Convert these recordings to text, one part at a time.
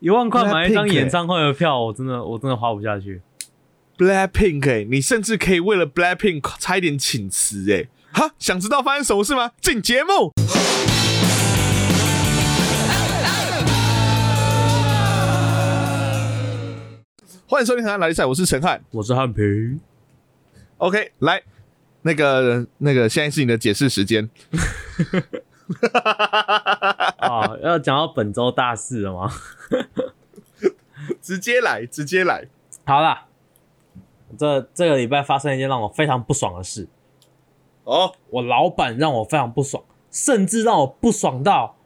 一万块买一张演唱会的票，我真的我真的花不下去。Blackpink 哎、你甚至可以为了 Blackpink 差一点请辞哎、哈，想知道发生什么事吗？进节目。欢迎收听《台湾来赛》，我是陈汉。我是汉平，OK，来，那个那个，现在是你的解释时间。啊，要讲到本周大事了吗？直接来，直接来。好啦，这这个礼拜发生一件让我非常不爽的事，哦，我老板让我非常不爽，甚至让我不爽到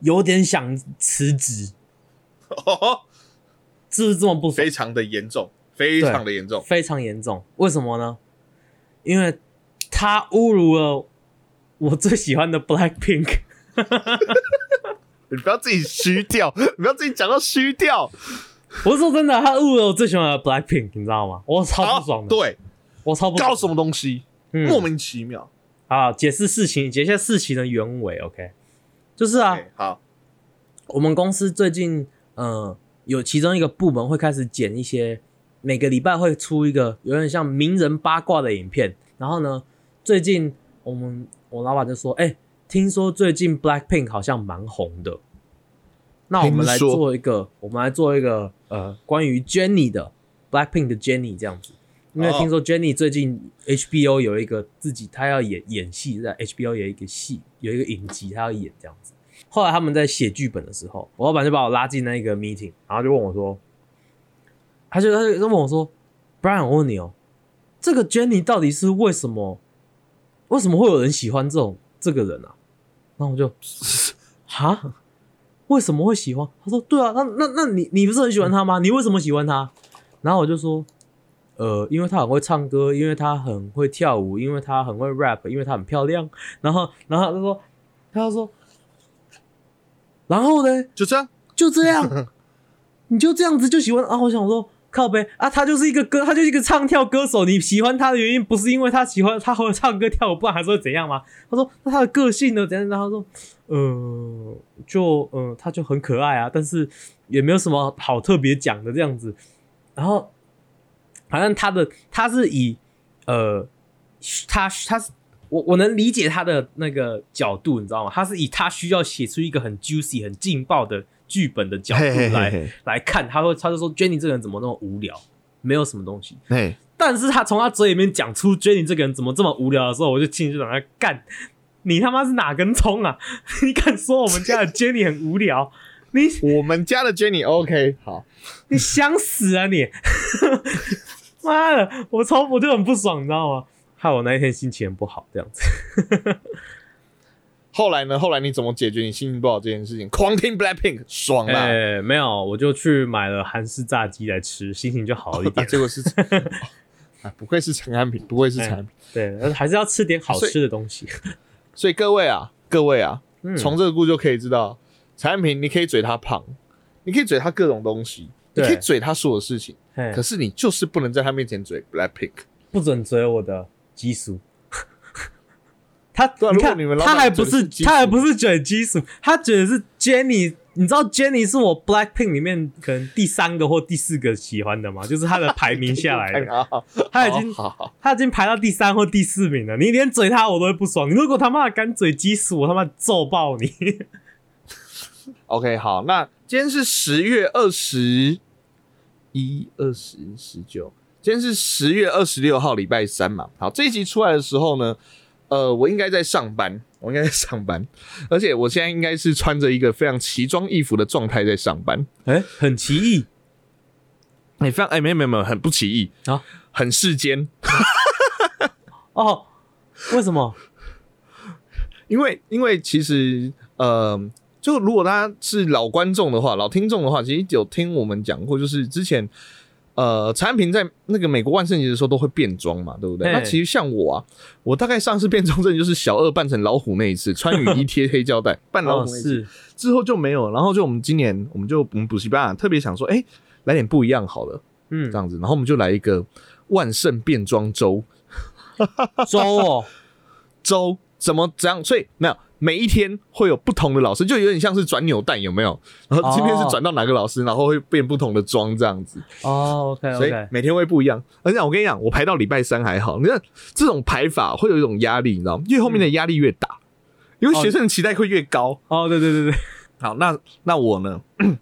有点想辞职，哦是不是这么不爽？非常的严重，非常的严重。非常严重。为什么呢？因为他侮辱了我最喜欢的 Blackpink。你不要自己虚掉，你不要自己讲到虚掉。我是说真的，他误了我最喜欢的 Blackpink，你知道吗？我超不爽的，对，我超不爽。搞什么东西，嗯莫名其妙。啊，解释事情，解释事情的原委。OK，就是啊，哎好，我们公司最近呃有其中一个部门会开始剪一些，每个礼拜会出一个有点像名人八卦的影片。然后呢，最近我们我老板就说，哎、听说最近 Blackpink 好像蛮红的，那我们来做一个，我们来做一个呃关于 Jennie 的 Blackpink 的 Jennie 这样子。因为哦听说 Jennie 最近 HBO 有一个自己，她要演演戏，在 HBO 有一个戏，有一个影集，她要演这样子。后来他们在写剧本的时候，我老板就把我拉进那个 meeting，然后就问我说，他就他就问我说，Brian，我问你哦，这个 Jenny 到底是为什么？为什么会有人喜欢这种这个人啊？然后我就，哈，为什么会喜欢？他说，对啊，那那那你你不是很喜欢他吗？你为什么喜欢他？然后我就说，呃，因为他很会唱歌，因为他很会跳舞，因为他很会 rap，因为他很漂亮。然后然后他就说，他就说，然后呢？就这样。就这样，你就这样子就喜欢啊？我想说，靠呗啊，他就是一个歌，他就是一个唱跳歌手。你喜欢他的原因不是因为他喜欢他会唱歌跳舞，不然还是会怎样吗？他说，那他的个性呢？怎样？然后他说，呃，就呃，他就很可爱啊，但是也没有什么好特别讲的这样子。然后，反正他的他是以呃，他他是我我能理解他的那个角度，你知道吗？他是以他需要写出一个很 juicy、很劲爆的剧本的角度来嘿来看，他会他就说 Jenny 这个人怎么那么无聊，没有什么东西。哎，但是他从他嘴里面讲出 Jenny 这个人怎么这么无聊的时候，我就进去想他干，你他妈是哪根葱啊？你敢说我们家的 Jenny 很无聊？你我们家的 Jenny OK 好，你想死啊你！妈的，我超我就很不爽，你知道吗？害我那一天心情很不好，这样子。后来呢？后来你怎么解决你心情不好这件事情？狂听 Blackpink 爽啦！哎、没有，我就去买了韩式炸鸡来吃，心情就好一啊点。结果是 啊，不愧是陈安平，不愧是陈安平。对，还是要吃点好吃的东西。所以 各位啊，各位啊，嗯从这个故事就可以知道，陈安平你可以嘴他胖，你可以嘴他各种东西，你可以嘴他所有事情，可是你就是不能在他面前嘴 Blackpink。不准嘴我的激素。他，啊你看你们他还不是是他还不是嘴激素，他嘴的是 Jenny。你知道 Jenny 是我 Blackpink 里面可能第三个或第四个喜欢的吗？就是他的排名下来的，好，他已经他已经排到第三或第四名了。你连嘴他我都会不爽。你如果他妈的敢嘴激素，我他妈揍爆你！OK，好，那今天是十月二十一、二十、十九，今天是十月二十六号，礼拜三嘛。好，这一集出来的时候呢，呃，我应该在上班，我应该在上班，而且我现在应该是穿着一个非常奇装异服的状态在上班。哎、很奇异哎、非常哎、没有没有没有，很不奇异啊，很世间，哦。为什么？因为因为其实呃，就如果大家是老观众的话，老听众的话，其实有听我们讲过，就是之前呃，陈安平在那个美国万圣节的时候都会变装嘛，对不对？那其实像我啊，我大概上次变装真的就是小二扮成老虎那一次，穿雨衣 贴黑胶带扮老哦，虎那一次，是之后就没有。然后就我们今年我们就我们补习班啊，特别想说，哎、来点不一样好了，嗯这，样子，然后我们就来一个万圣变装周。周哦，周怎么怎样？所以没有每一天会有不同的老师，就有点像是转扭蛋，有没有？然后今天是转到哪个老师，然后会变不同的妆这样子，哦，OK 所以每天会不一样。而且我跟你讲，我排到礼拜三还好，你看这种排法会有一种压力，你知道吗？越后面的压力越大，因为学生的期待会越高。哦，对对对对，好，那那我呢？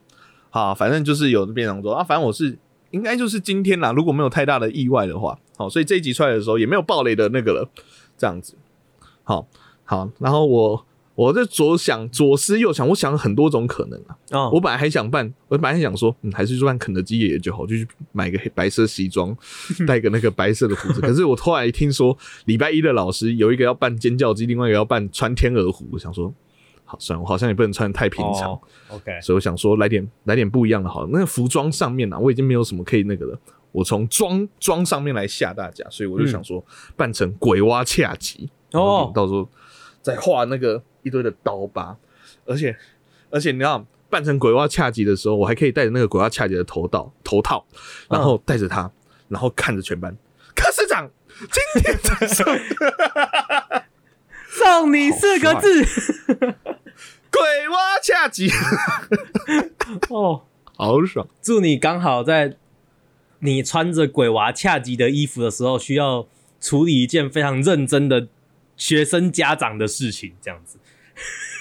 好，反正就是有变成说啊，反正我是应该就是今天啦，如果没有太大的意外的话，好，所以这一集出来的时候也没有暴雷的那个了，这样子。好，好，然后我我在左想左思右想，我想了很多种可能啊。哦，我本来还想办，我本来还想说，嗯，还是去办肯德基爷爷就好，就去买个黑白色西装，戴个那个白色的胡子。可是我后来听说，礼拜一的老师有一个要扮尖叫鸡，另外一个要扮穿天鹅湖，我想说，好，算了，我好像也不能穿得太平常。哦，OK，所以我想说来点来点不一样的好了。那个服装上面啊，我已经没有什么可以那个了。我从装装上面来吓大家，所以我就想说扮成鬼蛙恰吉哦到时候再画那个一堆的刀疤，而且而且你知道扮成鬼娃恰吉的时候，我还可以戴着那个鬼娃恰吉的头套头套，然后戴着它，然后看着全班，科室长今天早上 送你四个字，鬼娃恰吉，哦，好爽。祝你刚好在你穿着鬼娃恰吉的衣服的时候，需要处理一件非常认真的学生家长的事情，这样子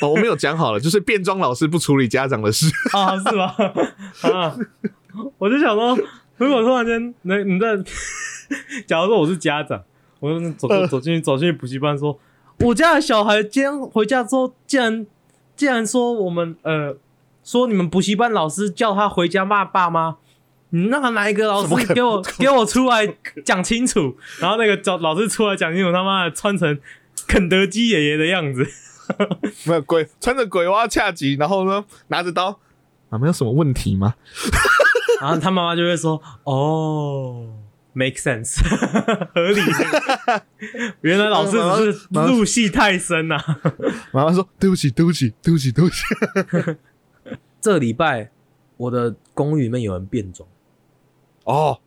哦，我没有讲好了，就是变装老师不处理家长的事。啊，是吗？啊，我就想说，如果突然间，那你在，假如说我是家长，我就走走走进去走进去补习班说，我家的小孩今天回家之后，竟然竟然说我们呃说你们补习班老师叫他回家骂爸妈。你那个哪一个老师给我给我出来讲清楚？然后那个老老师出来讲清楚，他妈的穿成肯德基爷爷的样子，没有鬼穿着鬼蛙恰吉，然后呢拿着刀，啊，没有什么问题吗？然后他妈妈就会说：“哦，make sense，合理。原来老师只是入戏太深呐、啊。妈妈说对不起，对不起，对不起，对不起。这礼拜我的公寓里面有人变装，哦，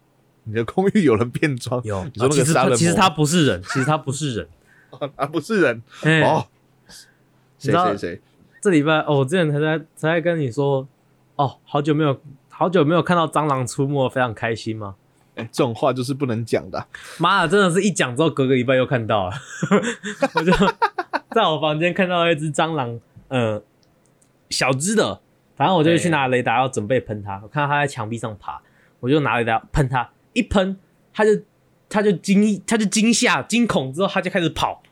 你的公寓有人变装，有，你说那啊其实个杀人魔他其实他不是人，其实他不是人。啊，不是人哎、哦，谁谁谁？这礼拜哦，我之前才在才在跟你说，哦，好久没有好久没有看到蟑螂出没，非常开心吗？哎，这种话就是不能讲的啊。妈的，真的是一讲之后，隔个礼拜又看到了。我就 在我房间看到一只蟑螂，呃，小只的，反正我就去拿雷达要准备喷它。我看到它在墙壁上爬，我就拿雷达喷它，一喷它就它就惊它就惊吓惊恐之后，它就开始跑，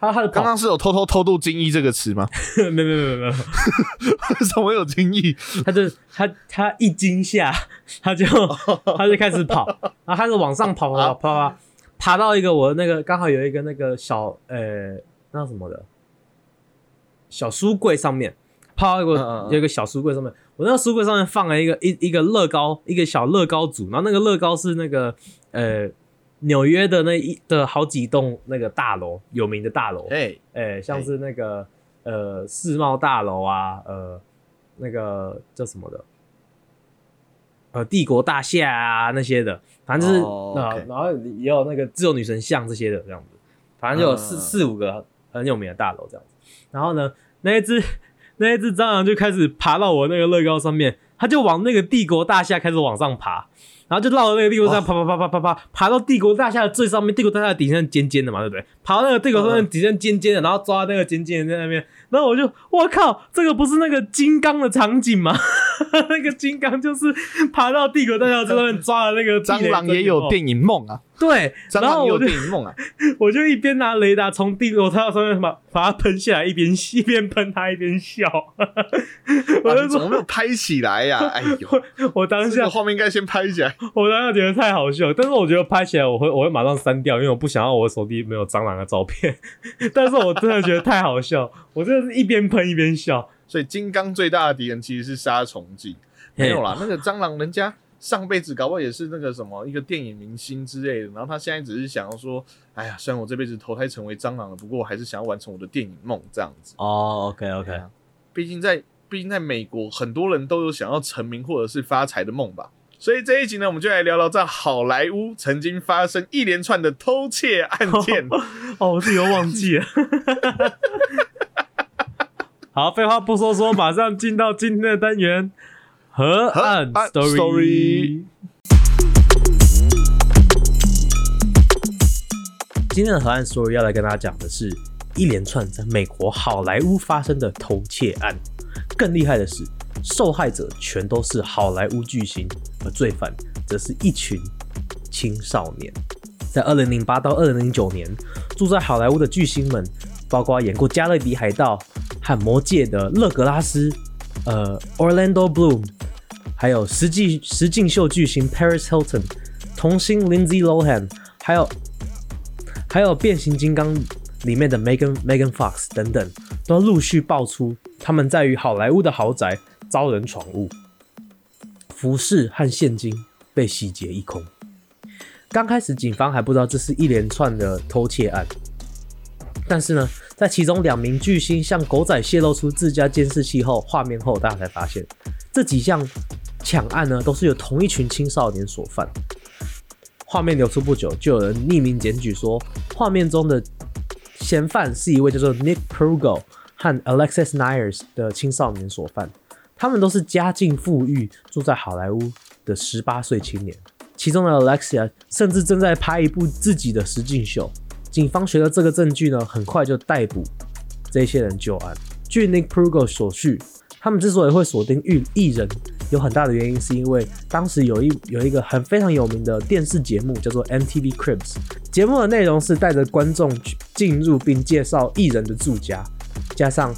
它它就跑，刚刚是有偷偷偷渡精益这个词吗？没有没有没有没有，为什么有精益？他就他他一惊吓，他就 他就开始跑，然后它就往上跑跑跑跑跑，爬到一个我那个刚好有一个那个小呃那什么的小书柜上面，爬到一有一个小书柜上面，我那个书柜上面放了一个一一个乐高，一个小乐高组，然后那个乐高是那个呃纽约的那一的好几栋那个大楼有名的大楼，哎，哎、像是那个呃世贸大楼啊，呃那个叫什么的，呃帝国大厦啊那些的，反正就是、哦呃 OK 然后也有那个自由女神像这些的这样子，反正就有四、嗯四五个很有名的大楼这样子。然后呢，那一只 那一只蟑螂就开始爬到我那个乐高上面，它就往那个帝国大厦开始往上爬。然后就绕着那个帝国大厦爬爬爬爬爬爬，爬到帝国大厦的最上面，帝国大厦的顶上尖尖的嘛，对不对？爬到那个帝国大厦底下尖尖的，然后抓那个尖尖的在那边，然后我就我靠，这个不是那个金刚的场景吗？那个金刚就是爬到帝国大厦上面抓的那个蟑螂也有电，影梦啊，对，蟑螂也有电影梦啊。我就一边拿雷达从帝国大厦上面把把它喷下来，一边一边喷它一边笑，我啊就说，你怎么没有拍起来呀？哎呦，我当下这个画面应该先拍起来。我当下觉得太好笑，但是我觉得拍起来我会我会马上删掉，因为我不想要我手机没有蟑螂的照片。但是我真的觉得太好笑，我真的是一边喷一边笑。所以金刚最大的敌人其实是杀虫剂，没有啦，那个蟑螂人家上辈子搞不好也是那个什么一个电影明星之类的，然后他现在只是想要说，哎呀，虽然我这辈子投胎成为蟑螂了，不过我还是想要完成我的电影梦这样子。哦，OK OK，毕竟在毕竟在美国，很多人都有想要成名或者是发财的梦吧。所以这一集呢，我们就来聊聊在好莱坞曾经发生一连串的偷窃案件。哦，我自己又忘记了。好，废话不说说，马上进到今天的单元——河岸岸 story。story 今天的河岸 story 要来跟大家讲的是一连串在美国好莱坞发生的偷窃案。更厉害的是，受害者全都是好莱坞巨星，而罪犯则是一群青少年。在二零零八到二零零九年，住在好莱坞的巨星们，包括演过《加勒比海盗》和《魔界》的勒格拉斯、呃 Orlando Bloom，还有实际实境秀巨星 Paris Hilton、童星 Lindsay Lohan，还有还有变形金刚里面的 Megan Megan Fox 等等，都陆续爆出他们在于好莱坞的豪宅遭人闯入，服饰和现金被洗劫一空。刚开始警方还不知道这是一连串的偷窃案，但是呢，在其中两名巨星向狗仔泄露出自家监视器后画面后，大家才发现这几项抢案呢都是由同一群青少年所犯。画面流出不久，就有人匿名检举说，画面中的嫌犯是一位叫做 Nick Prugo 和 Alexis Nyers 的青少年所犯。他们都是家境富裕、住在好莱坞的十八岁青年。其中的 Alexia 甚至正在拍一部自己的实境秀。警方学了这个证据呢，很快就逮捕这些人就案。据 Nick Prugo 所叙，他们之所以会锁定艺艺人，有很大的原因是因为当时有一有一个很非常有名的电视节目叫做 MTV Cribs，节目的内容是带着观众进入并介绍艺人的住家，加上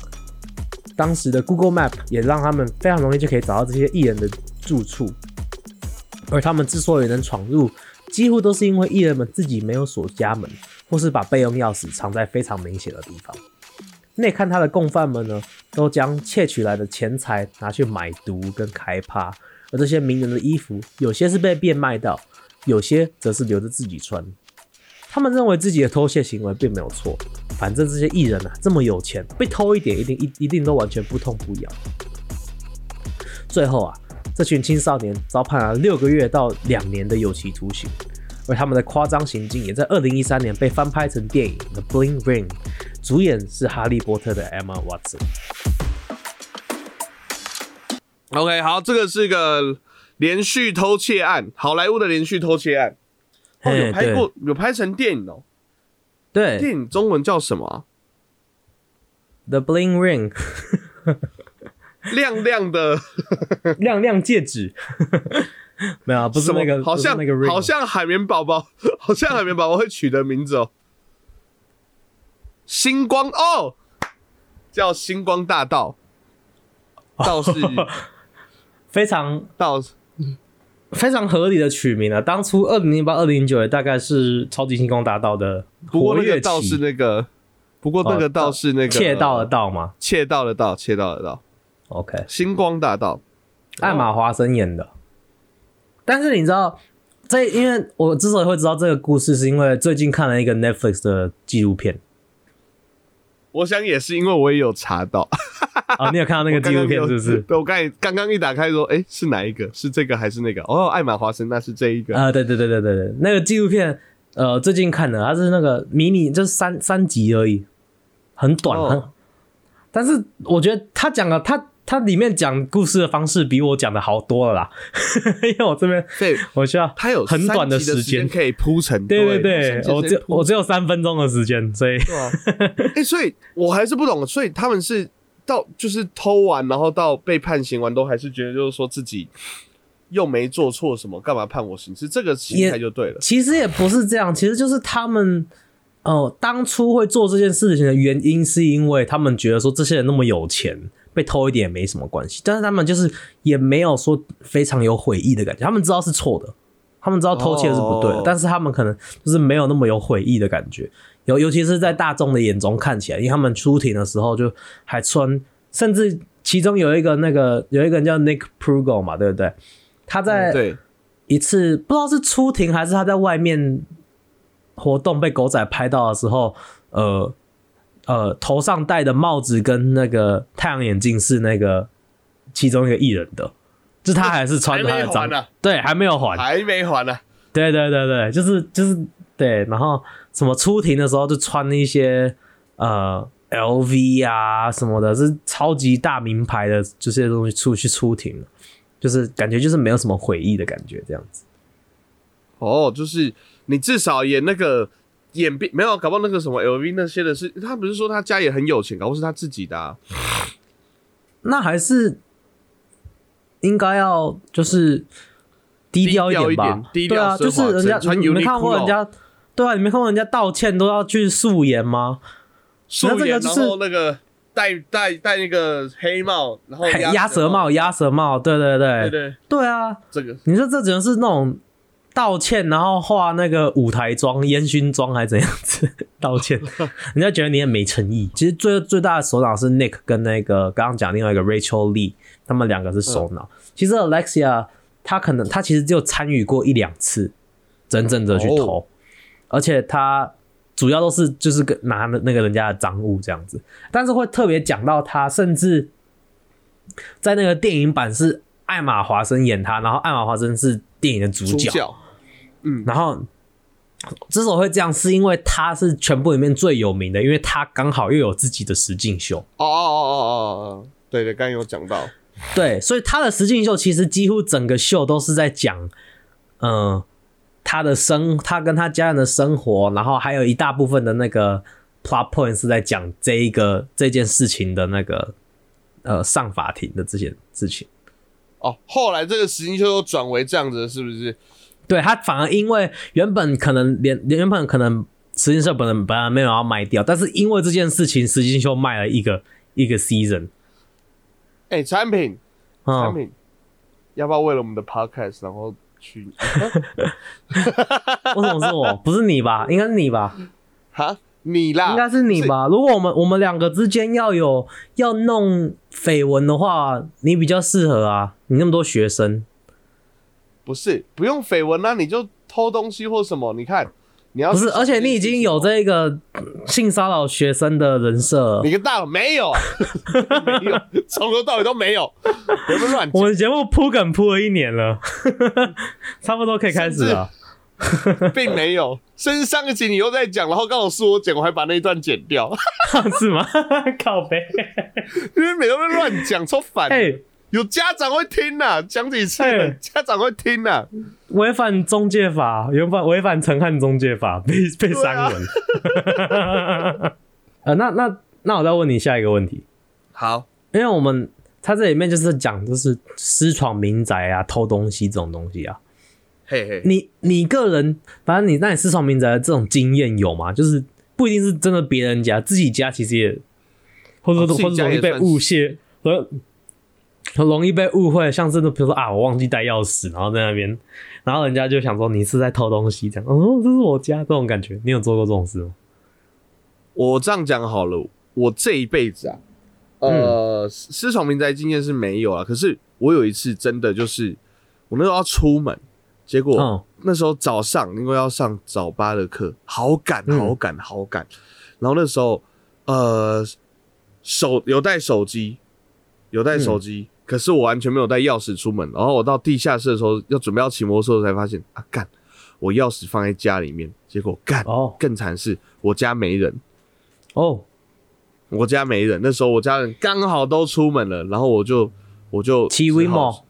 当时的 Google Map 也让他们非常容易就可以找到这些艺人的住处。而他们之所以能闯入，几乎都是因为艺人们自己没有锁家门，或是把备用钥匙藏在非常明显的地方。内看他的共犯们呢，都将窃取来的钱财拿去买毒跟开趴，而这些名人的衣服，有些是被变卖到，有些则是留着自己穿。他们认为自己的偷窃行为并没有错，反正这些艺人啊这么有钱，被偷一点一定一一定都完全不痛不痒。最后啊，这群青少年遭判了六个月到两年的有期徒刑，而他们的夸张行径也在二零一三年被翻拍成电影《The Bling Ring》，主演是哈利波特的 Emma Watson。OK，好，这个是一个连续偷窃案，好莱坞的连续偷窃案。哦，有拍过，有拍成电影哦。对电影中文叫什么啊、，The Bling Ring，亮亮的，亮亮戒指，没有啊，不是那个，好像那个 ring，好像海绵宝宝，好像海绵宝宝会取的名字哦。星光哦，叫星光大道，道是 非常道非常合理的取名啊。当初二零零八、二零零九也大概是超级星光大道的不过活跃那个道期是那个，不过那个哦道是那个窃盗的盗嘛。窃盗的盗，窃盗的盗，OK，星光大道。艾玛华森演的。但是你知道，这因为我之所以会知道这个故事，是因为最近看了一个 Netflix 的纪录片。我想也是因为我也有查到 哦，你有看到那个纪录片是不是？对，我刚才刚刚一打开说，哎、是哪一个？是这个还是那个？哦，艾玛华生，那是这一个。啊、对对对对对对，那个纪录片，呃，最近看的，它是那个迷你，就是三三集而已，很短，哦很。但是我觉得他讲的，他他里面讲故事的方式比我讲的好多了啦，因为我这边对，我需要它有很短的时间，可以铺成。对对对对，我只我只有三分钟的时间，所以哎、所以我还是不懂，所以他们是到就是偷完，然后到被判刑完，都还是觉得就是说自己又没做错什么，干嘛判我刑？是这个心态就对了。其实也不是这样，其实就是他们哦、当初会做这件事情的原因，是因为他们觉得说这些人那么有钱，被偷一点也没什么关系。但是他们就是也没有说非常有悔意的感觉，他们知道是错的，他们知道偷窃是不对的，哦但是他们可能就是没有那么有悔意的感觉。尤尤其是在大众的眼中看起来，因为他们出庭的时候就还穿，甚至其中有一个那个有一个人叫 Nick Prugo 嘛，对不对？他在、一次不知道是出庭还是他在外面活动被狗仔拍到的时候，呃呃，头上戴的帽子跟那个太阳眼镜是那个其中一个艺人的，就他还是穿着他的章还没还呢，对，还没有还，还没还呢、对对对对，就是就是对，然后什么出庭的时候就穿一些呃 LV 啊什么的，是超级大名牌的这些东西出去出庭了，就是感觉就是没有什么悔意的感觉，这样子。哦，就是你至少演那个演变没有，搞不好那个什么 LV 那些的是，他不是说他家也很有钱，搞不好是他自己的、啊。那还是应该要就是低调低调一点吧，低调对啊，就是人家穿你没看过人家，对啊，你没看过人家道歉都要去素颜吗？素颜，然后那个戴戴戴那个黑帽，然后鸭舌帽，，鸭舌帽，对对对对对，对啊！这个你说这只能是那种道歉，然后画那个舞台妆、烟熏妆，还是怎样子 道歉？人家觉得你很没诚意。其实最最大的首脑是 Nick 跟那个刚刚讲另外一个 Rachel Lee，他们两个是首脑。其实 Alexia 她可能她其实只有参与过一两次真正的去投，哦而且他主要都是就是跟拿的那个人家的赃物这样子，但是会特别讲到他，甚至在那个电影版是艾玛华森演他，然后艾玛华森是电影的主角，主角，嗯，然后之所以会这样，是因为他是全部里面最有名的，因为他刚好又有自己的实境秀。哦哦哦哦哦哦，对对，刚刚有讲到，对，所以他的实境秀其实几乎整个秀都是在讲，嗯、他的生，他跟他家人的生活，然后还有一大部分的那个 plot point 是在讲这一个这件事情的那个呃上法庭的这些事情。哦，后来这个实境秀又转为这样子，是不是？对他反而因为原本可能连原本可能实境秀本来本来没有要卖掉，但是因为这件事情，实境秀卖了一个一个 season。哎，产品产嗯，品，要不要为了我们的 podcast 然后去？为什么是我？不是你吧？应该是你吧？哈，你啦，应该是你吧？如果我们我们两个之间要有要弄绯闻的话，你比较适合啊。你那么多学生，不是，不用绯闻啊，你就偷东西或什么。你看，你要不是？而且你已经有这个性骚扰学生的人设你。个大佬没有啊，没有，从头到尾都没有，别乱我们节目铺梗铺了一年了，差不多可以开始了。并没有。甚至上一集你又在讲，然后刚好是我剪，我还把那一段剪掉，是吗？靠背。因为每个人乱讲，超烦。哎，有家长会听呐、讲几次家长会听呐、违反中介法，违反违反陈汉中介法，被被删文。呃，那那那我再问你下一个问题。好，因为我们他这里面就是讲就是私闯民宅啊、偷东西这种东西啊。嘿嘿，你你个人，反正你那你私闯民宅的这种经验有吗？就是不一定是真的别人家，自己家其实也，或者或者容易被误解，和很容易被误会，像真的比如说啊，我忘记带钥匙，然后在那边，然后人家就想说你是在偷东西，这样。哦，这是我家这种感觉，你有做过这种事吗？我这样讲好了，我这一辈子啊，呃，私闯民宅经验是没有啊，可是我有一次真的就是，我那时候要出门，结果、嗯那时候早上因为要上早八的课，好赶嗯。好赶好赶，然后那时候呃手有带手机，有带手机，可是我完全没有带钥匙出门，然后我到地下室的时候要准备要骑摩托车的时候才发现啊干，我钥匙放在家里面，结果干哦更惨是我家没人。哦，我家没人，那时候我家人刚好都出门了，然后我就我就骑只好 WeMo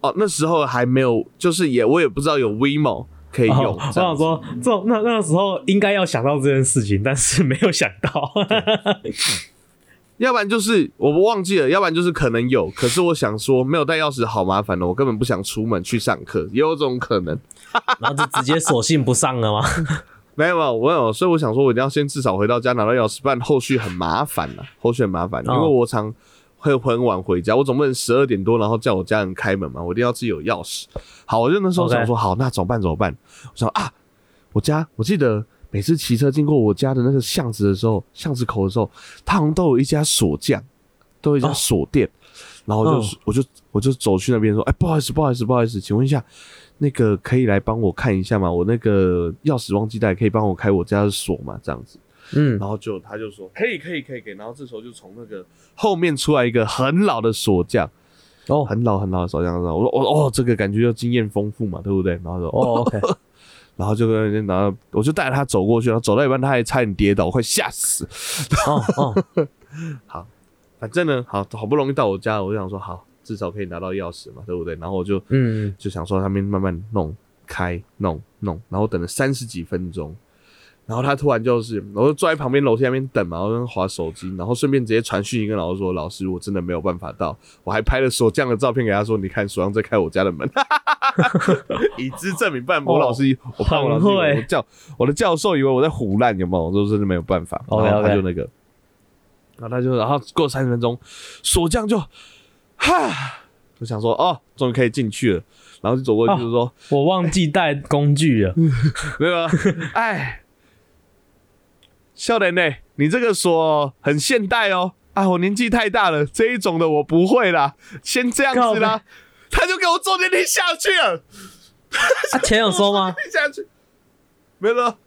哦，那时候还没有，就是也我也不知道有 WeMo 可以用。哦，我想说，这种那那个时候应该要想到这件事情，但是没有想到。要不然就是我忘记了，要不然就是可能有，可是我想说没有带钥匙好麻烦哦，我根本不想出门去上课，也有这种可能。然后就直接索性不上了吗？没有没有，我有，所以我想说，我一定要先至少回到家拿到钥匙，不然后续很麻烦呐、后续很麻烦，因为哦我常会很晚回家，我总不能十二点多然后叫我家人开门嘛，我一定要自己有钥匙。好，我就那时候想说，好，那怎么办？怎么办？我想啊，我家我记得每次骑车经过我家的那个巷子的时候，巷子口的时候，他好像都有一家锁匠，都有一家哦锁店。然后我就、嗯我就我就走去那边说，哎、不好意思，不好意思，不好意思，请问一下，那个可以来帮我看一下吗？我那个钥匙忘记带，可以帮我开我家的锁吗？这样子，嗯，然后就他就说可以，可以，可以，可以。然后这时候就从那个后面出来一个很老的锁匠，哦很老很老的锁匠。然后我说哦哦，这个感觉就经验丰富嘛，对不对？然后说哦，哦，OK，然后就跟然后我就带着他走过去，然后走到一半他还差点跌倒，我快吓死。哦哦，好，反正呢，好好不容易到我家，我就想说好，至少可以拿到钥匙嘛，对不对？然后我就嗯，就想说他们慢慢弄开弄弄，然后等了三十几分钟，然后他突然就是，我就坐在旁边楼梯那边等嘛，我在那划手机，然后顺便直接传讯息跟老师说，老师我真的没有办法到，我还拍了锁匠的照片给他说，你看锁匠在开我家的门，以资证明，不然我老师以我怕我老师以为我教我的教授以为我在胡乱，有没有？我说真的没有办法，然后他就那个，然后他就然后过三十分钟，锁匠就哈。我想说，哦，终于可以进去了，然后就走过去就说，我忘记带工具了。没有啊，哎，笑脸呢？你这个锁很现代哦。啊，我年纪太大了，这一种的我不会啦，先这样子啦。他就给我坐电梯下去了，啊，钱有收吗？下去，没有了，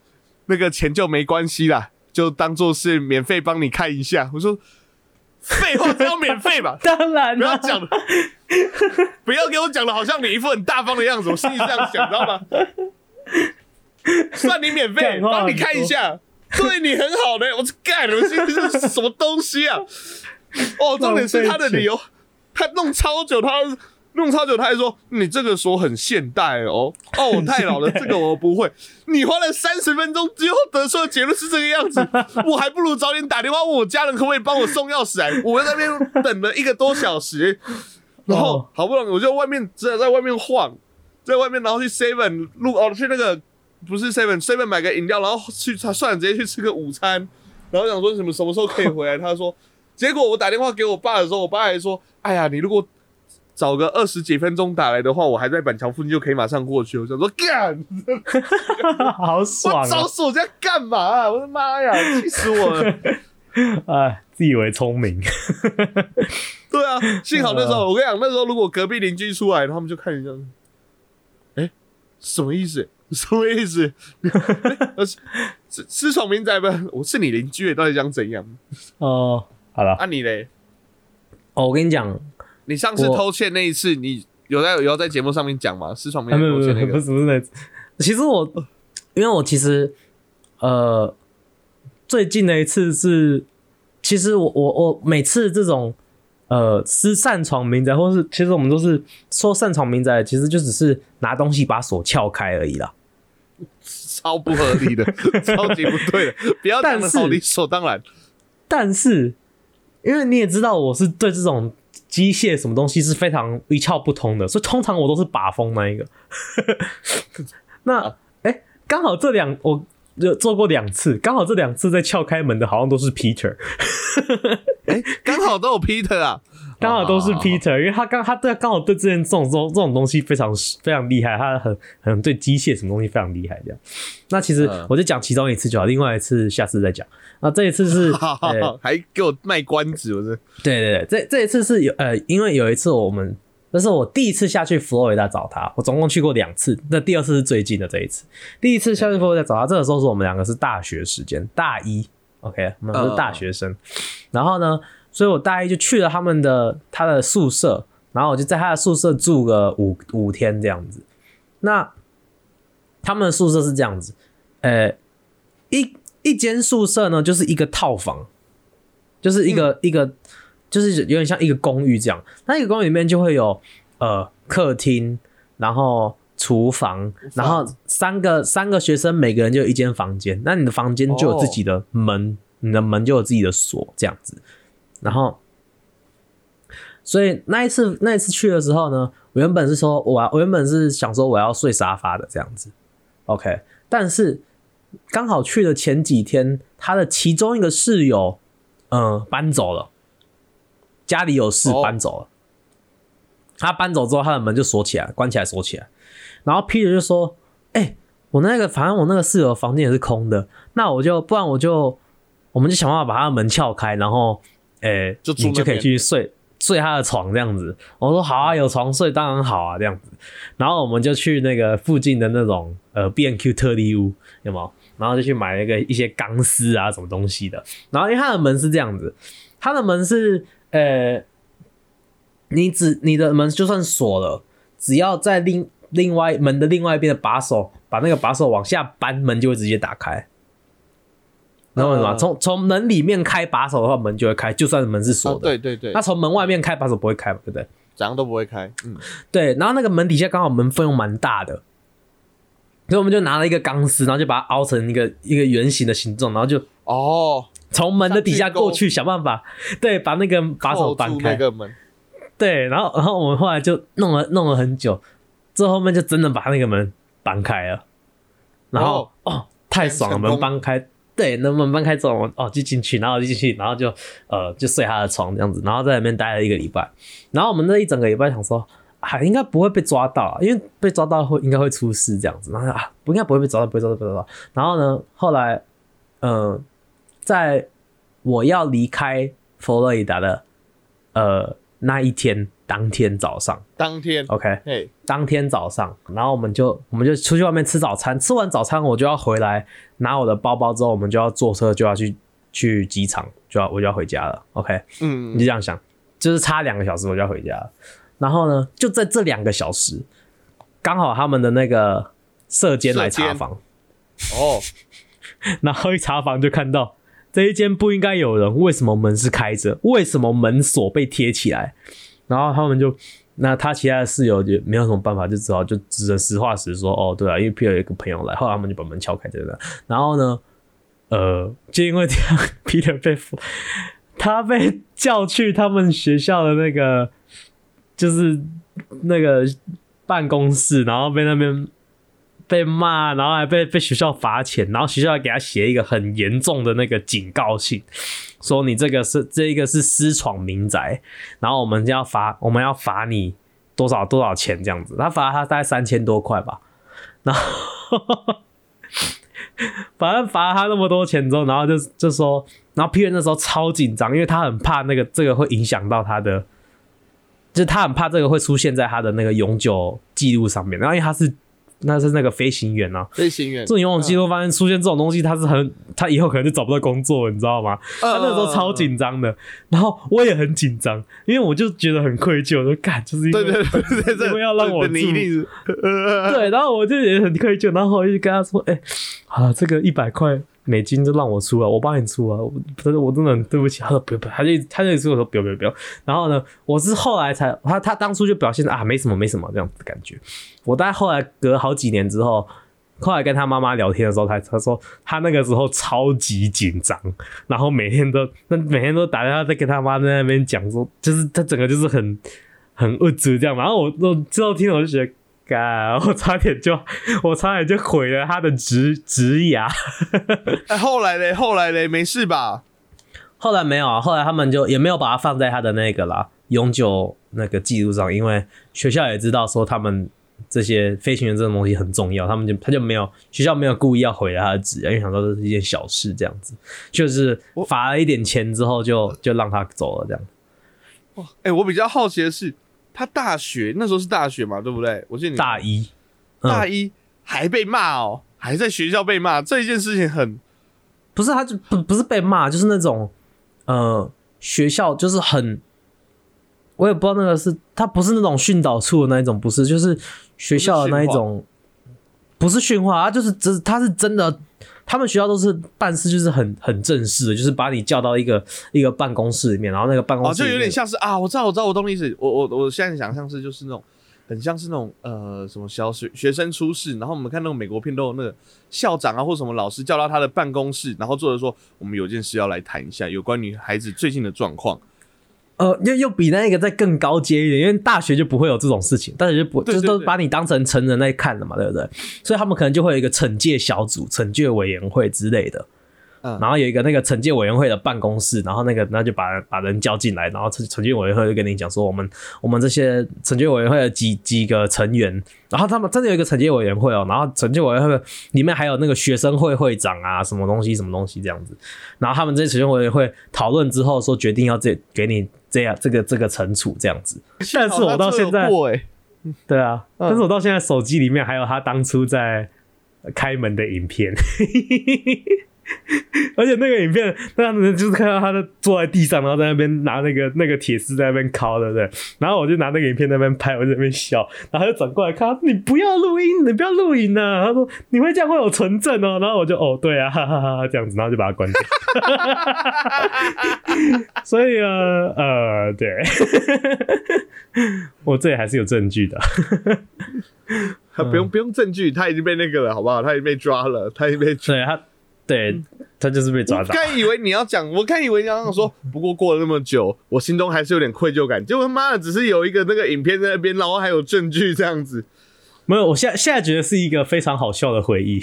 那个钱就没关系啦，就当做是免费帮你看一下。我说，废话，这要免费吧？当然了，不要讲了，不要给我讲的好像你一副很大方的样子，我心里这样想，知道吗？算你免费，帮你看一下，对你很好的，我干，我心里是什么东西啊？哦，重点是他的理由，他弄超久，他弄超久，他还说你这个锁很现代哦，哦，我太老了，这个我不会。你花了三十分钟，最后得出的结论是这个样子，我还不如早点打电话问我家人可不可以帮我送钥匙来。我在那边等了一个多小时，然后哦好不容易我就外面只有在外面晃，在外面然后去 seven 路哦去那个不是 seven seven 买个饮料，然后去他算了直接去吃个午餐，然后想说什么什么时候可以回来，他说，结果我打电话给我爸的时候，我爸还说，哎呀，你如果找个二十几分钟打来的话，我还在板桥附近就可以马上过去。我想说干，好爽我找啊！锁匠干嘛、啊？我的妈呀，气死我了！哎，自以为聪明。对啊，幸好那时候我跟你讲，那时候如果隔壁邻居出来，他们就看一下，哎、什么意思？什么意思？私私闯民宅吧？我是你邻居，到底想怎样？哦，好了，啊你嘞？哦，我跟你讲，你上次偷窃那一次，你有在有在节目上面讲吗？私闯民，宅，偷窃那个不是不是那次。其实我，因为我其实，呃，最近的一次是，其实我我我每次这种呃私擅闯民宅，或是其实我们都是说擅闯民宅，其实就只是拿东西把锁撬开而已啦。超不合理的，超级不对的，不要讲的但是好理所当然。但是，因为你也知道，我是对这种机械什么东西是非常一窍不通的，所以通常我都是把风那一个。那哎，刚、好这两我就做过两次，刚好这两次在撬开门的，好像都是 Peter，哎，刚好都有 Peter 啊，刚好都是 Peter，因为他刚他对刚好对这件这种这种这种东西非常非常厉害，他很很对机械什么东西非常厉害这样。那其实嗯我就讲其中一次就好，另外一次下次再讲。那这一次是 还给我卖关子，我是对对对，这这一次是有呃，因为有一次我们那是我第一次下去佛罗里达找他，我总共去过两次，那第二次是最近的这一次。第一次下去佛罗里达找他，这个时候是我们两个是大学时间，大一，OK，我们都是大学生。然后呢，所以我大一就去了他们的他的宿舍，然后我就在他的宿舍住个五五天这样子。那他们的宿舍是这样子，呃，一一间宿舍呢就是一个套房，就是一个、一个就是有点像一个公寓这样。那一个公寓里面就会有呃客厅，然后厨房，然后三个三个学生每个人就有一间房间。那你的房间就有自己的门，你的门就有自己的锁这样子。然后，所以那一次那一次去的时候呢，我原本是说我我原本是想说我要睡沙发的这样子，OK，但是刚好去的前几天，他的其中一个室友，嗯、搬走了，家里有事哦搬走了。他搬走之后，他的门就锁起来，关起来锁起来。然后 Peter 就说：“哎、我那个反正我那个室友房间也是空的，那我就不然我就我们就想办法把他的门撬开，然后，诶、就你就可以去睡睡他的床这样子。”我说：“好啊，有床睡当然好啊，这样子。”然后我们就去那个附近的那种呃 B N Q 特例屋，有没有？然后就去买了一个一些钢丝啊什么东西的。然后因为他的门是这样子，他的门是呃，你只你的门就算锁了，只要在另另外门的另外一边的把手把那个把手往下扳，门就会直接打开。然后什么？嗯从从门里面开把手的话，门就会开，就算门是锁哦，的。对对对那，从门外面开把手不会开嘛，对不对？怎样都不会开。嗯，对，然后那个门底下刚好门缝又蛮大的，所以我们就拿了一个钢丝，然后就把它凹成一个一个圆形的形状，然后就哦，从门的底下过去，想办法对把那个把手扣扳开。住那个门。对，然后然后我们后来就弄了弄了很久，最后面就真的把那个门搬开了，然后哦太爽了，门搬开。对，那门搬开之后，哦就进去，然后就进去，然后就呃就睡他的床这样子，然后在里面待了一个礼拜。然后我们那一整个礼拜想说，啊应该不会被抓到，因为被抓到会应该会出事这样子。然后啊不应该不会被抓到，不会抓到，不会抓到。然后呢，后来呃在我要离开佛罗里达的呃那一天当天早上。当天，，OK，哎，当天早上，然后我们就我们就出去外面吃早餐，吃完早餐我就要回来拿我的包包，之后我们就要坐车就要去去机场，就要我就要回家了，OK，嗯。你就这样想，就是差两个小时我就要回家了。然后呢，就在这两个小时，刚好他们的那个射监来查房，哦，然后一查房就看到这一间不应该有人，为什么门是开着？为什么门锁被贴起来？然后他们就，那他其他的室友就没有什么办法，就只好就只能实话实说，哦，对啊，因为 Peter 有一个朋友来，后来他们就把门敲开，真的。然后呢，呃，就因为这样，Peter 被 他被叫去他们学校的那个，就是那个办公室，然后被那边被骂，然后还被被学校罚钱，然后学校给他写一个很严重的那个警告信，说你这个是这一个是私闯民宅，然后我们就要罚我们要罚你多少多少钱这样子，他罚他大概三千多块吧，然后 反正罚他那么多钱之后，然后就就说，然后 P 人那时候超紧张，因为他很怕那个这个会影响到他的。就是他很怕这个会出现在他的那个永久记录上面，然后因为他是那是那个飞行员啊，飞行员，这种游泳记录发现出现这种东西，他是很他以后可能就找不到工作，你知道吗？他他那时候超紧张的，然后我也很紧张，因为我就觉得很愧疚，就干就是 因为要让我对你对，然后我就也很愧疚，然后我就跟他说：“哎、好了，这个一百块美金就让我出了，我帮你出啊，我真的我真的很对不起。”他说：“不用不用。”他就他就一直跟我说：“不用不用不用。”然后呢，我是后来才他他当初就表现啊没什么没什么这样子的感觉。我大概后来隔好几年之后。后来跟他妈妈聊天的时候，他他说他那个时候超级紧张，然后每天都那每天都打电话在跟他妈在那边讲说，就是他整个就是很很恶质这样。然后我我之后听了我就觉得，干，我差点就我差点就毁了他的职职涯。哎，后来嘞，后来嘞，没事吧？后来没有啊，后来他们就也没有把它放在他的那个啦永久那个记录上，因为学校也知道说他们这些飞行员这种东西很重要，他们就他就没有学校没有故意要毁了他的职业，因为想说这是一件小事这样子，就是罚了一点钱之后就就让他走了这样。哇哎，我比较好奇的是，他大学那时候是大学嘛，对不对？我记得你大一，嗯大一还被骂哦，还在学校被骂，这一件事情很不是他就不不是被骂，就是那种呃学校就是很，我也不知道那个是他不是那种训导处的那一种，不是就是学校的那一种，不是训话，他就是真他是真的，他们学校都是办事就是很很正式的，就是把你叫到一个一个办公室里面，然后那个办公哦，室哦就有点像是啊，我知道，我知道，我懂你意思。我我我现在想象是就是那种很像是那种呃什么小学学生出事，然后我们看那种美国片都有那个校长啊或什么老师叫到他的办公室，然后坐着说我们有件事要来谈一下有关于孩子最近的状况。呃，又又比那个再更高阶一点，因为大学就不会有这种事情，大学就不就是都把你当成成人在看了嘛，对不对？所以他们可能就会有一个惩戒小组、惩戒委员会之类的，嗯。然后有一个那个惩戒委员会的办公室，然后那个那就把把人叫进来，然后惩惩戒委员会就跟你讲说，我们我们这些惩戒委员会的几几个成员，然后他们真的有一个惩戒委员会哦，然后惩戒委员会里面还有那个学生会会长啊，什么东西什么东西这样子，然后他们这些惩戒委员会讨论之后说决定要这给你这样这个这个惩处这样子，但是我到现在对啊，嗯。但是我到现在手机里面还有他当初在开门的影片。而且那个影片，那样子就是看到他的坐在地上，然后在那边拿那个那个铁丝在那边敲，对不对？然后我就拿那个影片在那边拍，我在那边笑，然后他就转过来看，你不要录音，你不要录影啊！他说你会这样会有存证哦。然后我就哦，对啊，哈哈哈哈，这样子，然后就把它关掉。所以呃呃，对，我这里还是有证据的。他不用不用证据，他已经被那个了，好不好？他已经被抓了，他已经被抓。对他，对他就是被抓我到。刚以为你要讲，我刚以为你要说，不过过了那么久，我心中还是有点愧疚感。结果他妈的，只是有一个那个影片在那边，然后还有证据这样子，没有，我现在现在觉得是一个非常好笑的回忆，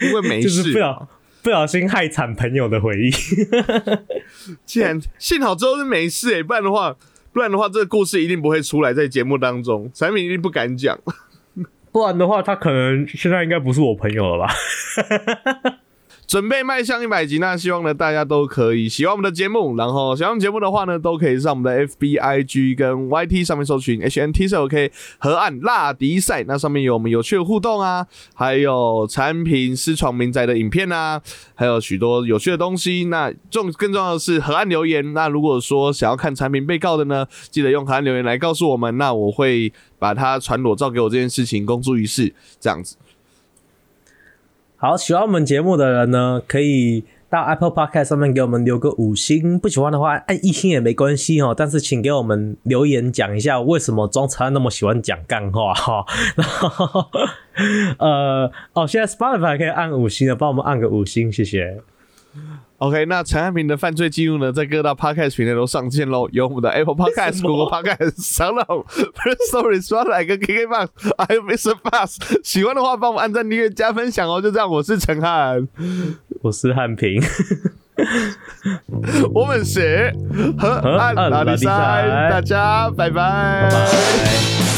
因为没就是事不小不小心害惨朋友的回忆。既然幸好之后是没事哎、不然的话，不然的话，这个故事一定不会出来在节目当中，产品一定不敢讲。不然的话，他可能现在应该不是我朋友了吧？准备迈向一百集，那希望呢大家都可以喜欢我们的节目，然后喜欢我们节目的话呢，都可以上我们的 FB、IG 跟 YT 上面搜寻 HNT 是 OK 河岸辣迪赛，那上面有我们有趣的互动啊，还有产品私闯民宅的影片啊，还有许多有趣的东西。那重更重要的是河岸留言，那如果说想要看产品被告的呢，记得用河岸留言来告诉我们，那我会把它传裸照给我这件事情公诸于世，这样子。好，喜欢我们节目的人呢，可以到 Apple Podcast 上面给我们留个五星。不喜欢的话，按一星也没关系哦。但是请给我们留言讲一下，为什么庄才那么喜欢讲干话哈。然后，呃，哦，现在 Spotify 可以按五星了，帮我们按个五星，谢谢。OK，那陈汉平的犯罪记录呢，在各大 Podcast 平台都上线喽，有我们的 Apple Podcast、Google Podcast、First Story、Spotify 跟 KKBox，还有 Mr. Bus。喜欢的话，帮我们按赞、订阅、加分享哦。就这样，我是陈汉，我是汉平，我们是河岸拉力赛，大家拜拜拜拜。